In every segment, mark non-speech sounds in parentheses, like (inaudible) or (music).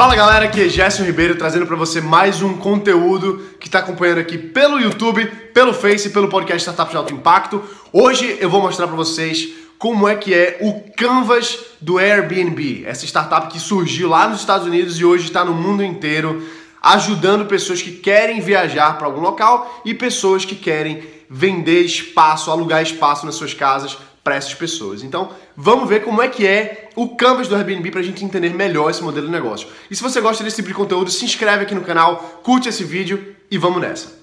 Fala galera, aqui é Gerson Ribeiro trazendo para você mais um conteúdo que está acompanhando aqui pelo YouTube, pelo Face pelo podcast Startup de Alto Impacto. Hoje eu vou mostrar para vocês como é que é o Canvas do Airbnb, essa startup que surgiu lá nos Estados Unidos e hoje está no mundo inteiro, ajudando pessoas que querem viajar para algum local e pessoas que querem vender espaço, alugar espaço nas suas casas para essas pessoas. Então, vamos ver como é que é o Canvas do Airbnb para a gente entender melhor esse modelo de negócio. E se você gosta desse tipo de conteúdo, se inscreve aqui no canal, curte esse vídeo e vamos nessa.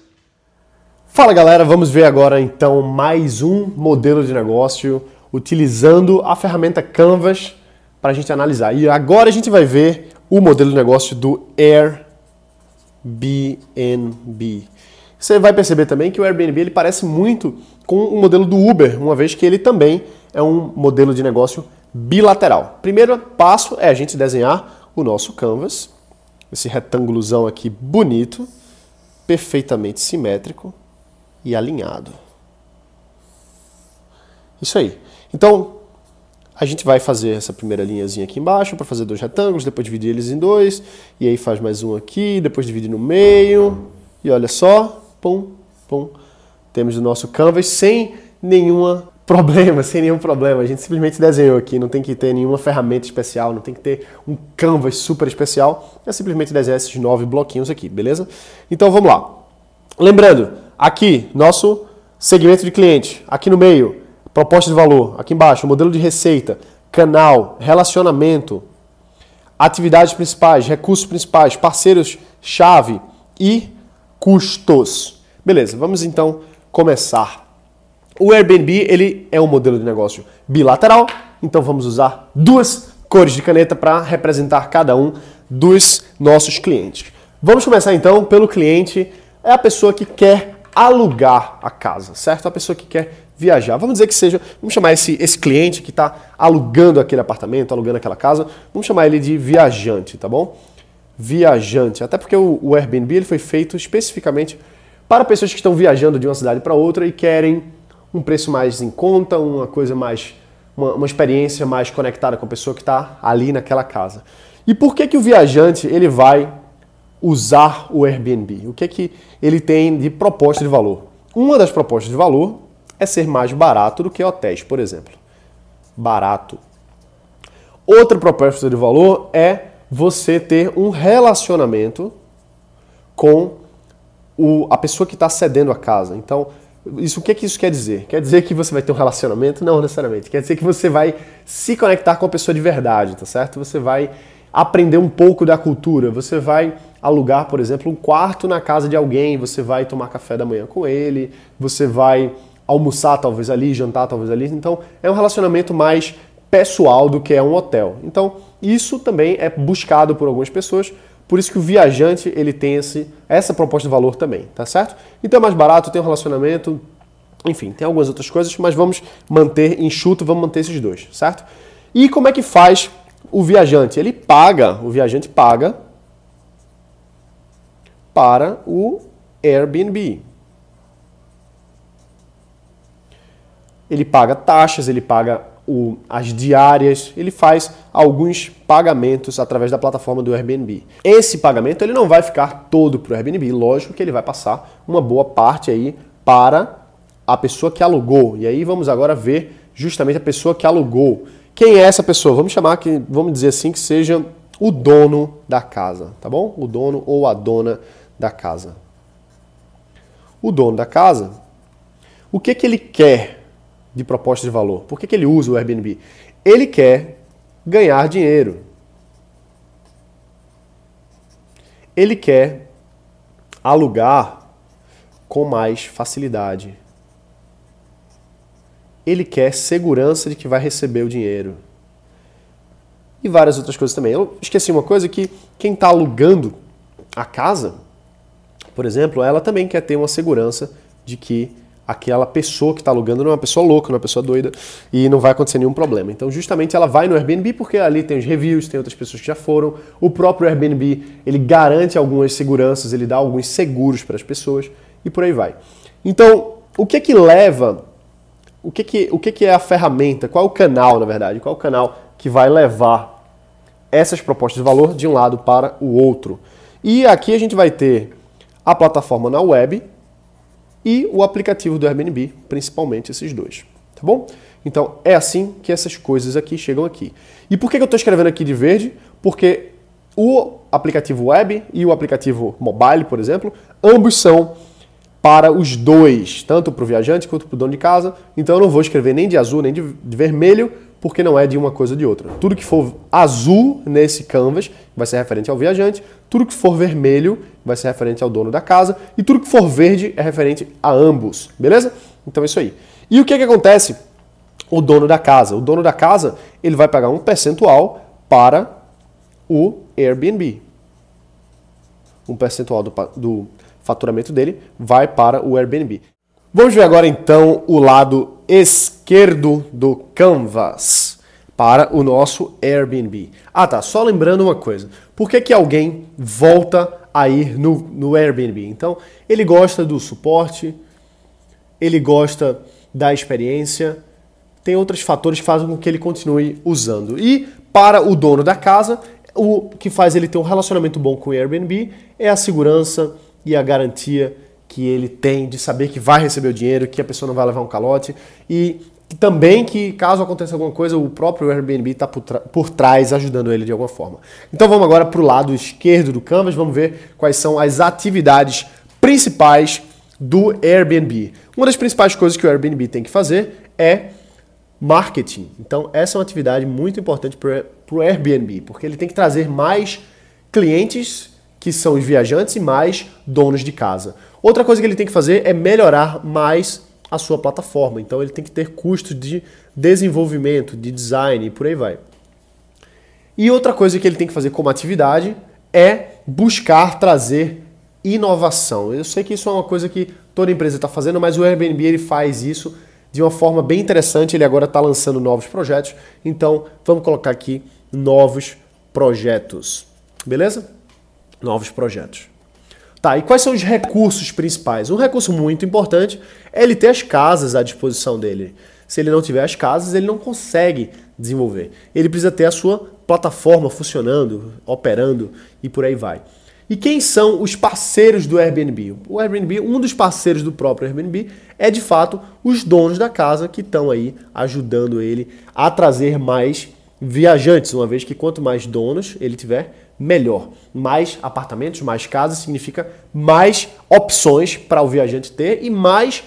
Fala galera, vamos ver agora então mais um modelo de negócio utilizando a ferramenta Canvas para a gente analisar. E agora a gente vai ver o modelo de negócio do Airbnb. Você vai perceber também que o Airbnb ele parece muito com o modelo do Uber, uma vez que ele também é um modelo de negócio bilateral. Primeiro passo é a gente desenhar o nosso canvas, esse retângulozão aqui bonito, perfeitamente simétrico e alinhado. Isso aí. Então, a gente vai fazer essa primeira linhazinha aqui embaixo para fazer dois retângulos, depois dividir eles em dois, e aí faz mais um aqui, depois divide no meio, e olha só, pum, pum, temos o nosso canvas sem nenhuma problema, (laughs) sem nenhum problema. A gente simplesmente desenhou aqui, não tem que ter nenhuma ferramenta especial, não tem que ter um canvas super especial. É simplesmente desenhar esses nove bloquinhos aqui, beleza? Então vamos lá. Lembrando, aqui, nosso segmento de cliente, aqui no meio, proposta de valor, aqui embaixo, modelo de receita, canal, relacionamento, atividades principais, recursos principais, parceiros-chave e custos. Beleza, vamos então começar. O Airbnb ele é um modelo de negócio bilateral, então vamos usar duas cores de caneta para representar cada um dos nossos clientes. Vamos começar então pelo cliente, é a pessoa que quer alugar a casa, certo? A pessoa que quer viajar. Vamos dizer que seja, vamos chamar esse, esse cliente que está alugando aquele apartamento, alugando aquela casa, vamos chamar ele de viajante, tá bom? Viajante, até porque o, Airbnb ele foi feito especificamente para pessoas que estão viajando de uma cidade para outra e querem um preço mais em conta, uma coisa mais. Uma, uma experiência mais conectada com a pessoa que está ali naquela casa. E por que, que o viajante ele vai usar o Airbnb? O que, que ele tem de proposta de valor? Uma das propostas de valor é ser mais barato do que hotéis, por exemplo. Barato. Outra proposta de valor é você ter um relacionamento com o, a pessoa que está cedendo a casa. Então, isso, o que, que isso quer dizer? Quer dizer que você vai ter um relacionamento? Não necessariamente. Quer dizer que você vai se conectar com a pessoa de verdade, tá certo? Você vai aprender um pouco da cultura. Você vai alugar, por exemplo, um quarto na casa de alguém, você vai tomar café da manhã com ele, você vai almoçar talvez ali, jantar talvez ali. Então, é um relacionamento mais pessoal do que é um hotel. Então, isso também é buscado por algumas pessoas por isso que o viajante ele tem esse, essa proposta de valor também, tá certo? Então é mais barato, tem um relacionamento, enfim, tem algumas outras coisas, mas vamos manter enxuto, vamos manter esses dois, certo? E como é que faz o viajante? Ele paga, o viajante paga para o Airbnb. Ele paga taxas, ele paga o, as diárias, ele faz alguns pagamentos através da plataforma do Airbnb. Esse pagamento ele não vai ficar todo para o Airbnb, lógico que ele vai passar uma boa parte aí para a pessoa que alugou. E aí vamos agora ver justamente a pessoa que alugou. Quem é essa pessoa? Vamos chamar que, vamos dizer assim, que seja o dono da casa, tá bom? O dono ou a dona da casa. O dono da casa, o que que ele quer de proposta de valor. Por que, que ele usa o Airbnb? Ele quer ganhar dinheiro. Ele quer alugar com mais facilidade. Ele quer segurança de que vai receber o dinheiro. E várias outras coisas também. Eu esqueci uma coisa que quem está alugando a casa, por exemplo, ela também quer ter uma segurança de que aquela pessoa que está alugando não é uma pessoa louca, não é uma pessoa doida e não vai acontecer nenhum problema. Então, justamente ela vai no Airbnb porque ali tem os reviews, tem outras pessoas que já foram. O próprio Airbnb, ele garante algumas seguranças, ele dá alguns seguros para as pessoas e por aí vai. Então, o que é que leva o que, que, o que, que é a ferramenta? Qual é o canal, na verdade? Qual é o canal que vai levar essas propostas de valor de um lado para o outro. E aqui a gente vai ter a plataforma na web e o aplicativo do Airbnb, principalmente esses dois, tá bom? Então é assim que essas coisas aqui chegam aqui. E por que eu estou escrevendo aqui de verde? Porque o aplicativo web e o aplicativo mobile, por exemplo, ambos são para os dois, tanto para o viajante quanto para o dono de casa. Então eu não vou escrever nem de azul nem de, vermelho, porque não é de uma coisa ou de outra. Tudo que for azul nesse canvas vai ser referente ao viajante, tudo que for vermelho vai ser referente ao dono da casa e tudo que for verde é referente a ambos, beleza? Então é isso aí. E o que, é que acontece? O dono da casa. O dono da casa ele vai pagar um percentual para o Airbnb. Um percentual do, do faturamento dele vai para o Airbnb. Vamos ver agora então o lado esquerdo do Canvas para o nosso Airbnb. Ah tá, só lembrando uma coisa. Por que, que alguém volta a ir no, no Airbnb? Então, ele gosta do suporte, ele gosta da experiência, tem outros fatores que fazem com que ele continue usando. E para o dono da casa, o que faz ele ter um relacionamento bom com o Airbnb é a segurança e a garantia que ele tem de saber que vai receber o dinheiro, que a pessoa não vai levar um calote e também que caso aconteça alguma coisa, o próprio Airbnb está por, por, trás ajudando ele de alguma forma. Então vamos agora para o lado esquerdo do Canvas, vamos ver quais são as atividades principais do Airbnb. Uma das principais coisas que o Airbnb tem que fazer é marketing. Então essa é uma atividade muito importante para o Airbnb, porque ele tem que trazer mais clientes que são os viajantes e mais donos de casa. Outra coisa que ele tem que fazer é melhorar mais a sua plataforma. Então ele tem que ter custos de desenvolvimento, de design e por aí vai. E outra coisa que ele tem que fazer como atividade é buscar trazer inovação. Eu sei que isso é uma coisa que toda empresa está fazendo, mas o Airbnb ele faz isso de uma forma bem interessante. Ele agora está lançando novos projetos. Então vamos colocar aqui novos projetos. Beleza? novos projetos. Tá, e quais são os recursos principais? Um recurso muito importante é ele ter as casas à disposição dele. Se ele não tiver as casas, ele não consegue desenvolver. Ele precisa ter a sua plataforma funcionando, operando e por aí vai. E quem são os parceiros do Airbnb? O Airbnb, um dos parceiros do próprio Airbnb, é de fato os donos da casa que estão aí ajudando ele a trazer mais viajantes, uma vez que quanto mais donos ele tiver, melhor. Mais apartamentos, mais casas significa mais opções para o viajante ter e mais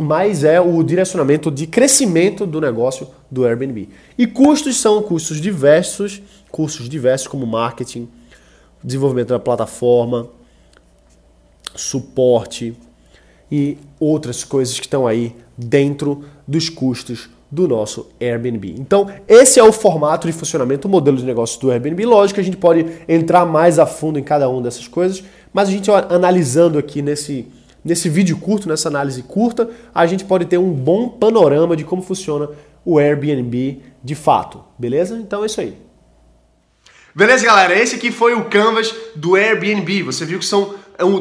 mais é o direcionamento de crescimento do negócio do Airbnb. E custos são custos diversos, custos diversos como marketing, desenvolvimento da plataforma, suporte e outras coisas que estão aí dentro dos custos do nosso Airbnb. Então, esse é o formato de funcionamento, o modelo de negócio do Airbnb. Lógico que a gente pode entrar mais a fundo em cada uma dessas coisas, mas a gente analisando aqui nesse, nesse vídeo curto, nessa análise curta, a gente pode ter um bom panorama de como funciona o Airbnb de fato, beleza? Então é isso aí. Beleza, galera? Esse aqui foi o canvas do Airbnb. Você viu que são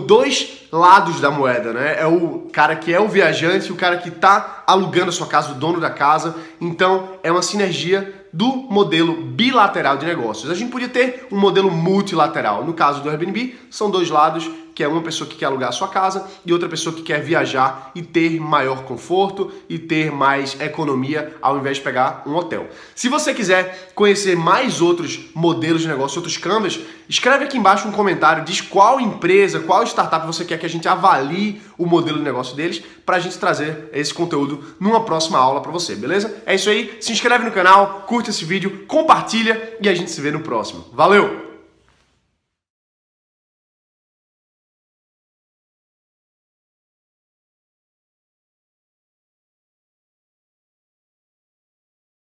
dois lados da moeda, né? É o cara que é o viajante e o cara que está alugando a sua casa, o dono da casa. Então é uma sinergia do modelo bilateral de negócios. A gente podia ter um modelo multilateral. No caso do Airbnb, são dois lados que é uma pessoa que quer alugar a sua casa e outra pessoa que quer viajar e ter maior conforto e ter mais economia ao invés de pegar um hotel. Se você quiser conhecer mais outros modelos de negócio, outros canvas, escreve aqui embaixo um comentário, diz qual empresa, qual startup você quer que a gente avalie o modelo de negócio deles para a gente trazer esse conteúdo numa próxima aula para você, beleza? É isso aí, se inscreve no canal, curte esse vídeo, compartilha e a gente se vê no próximo. Valeu!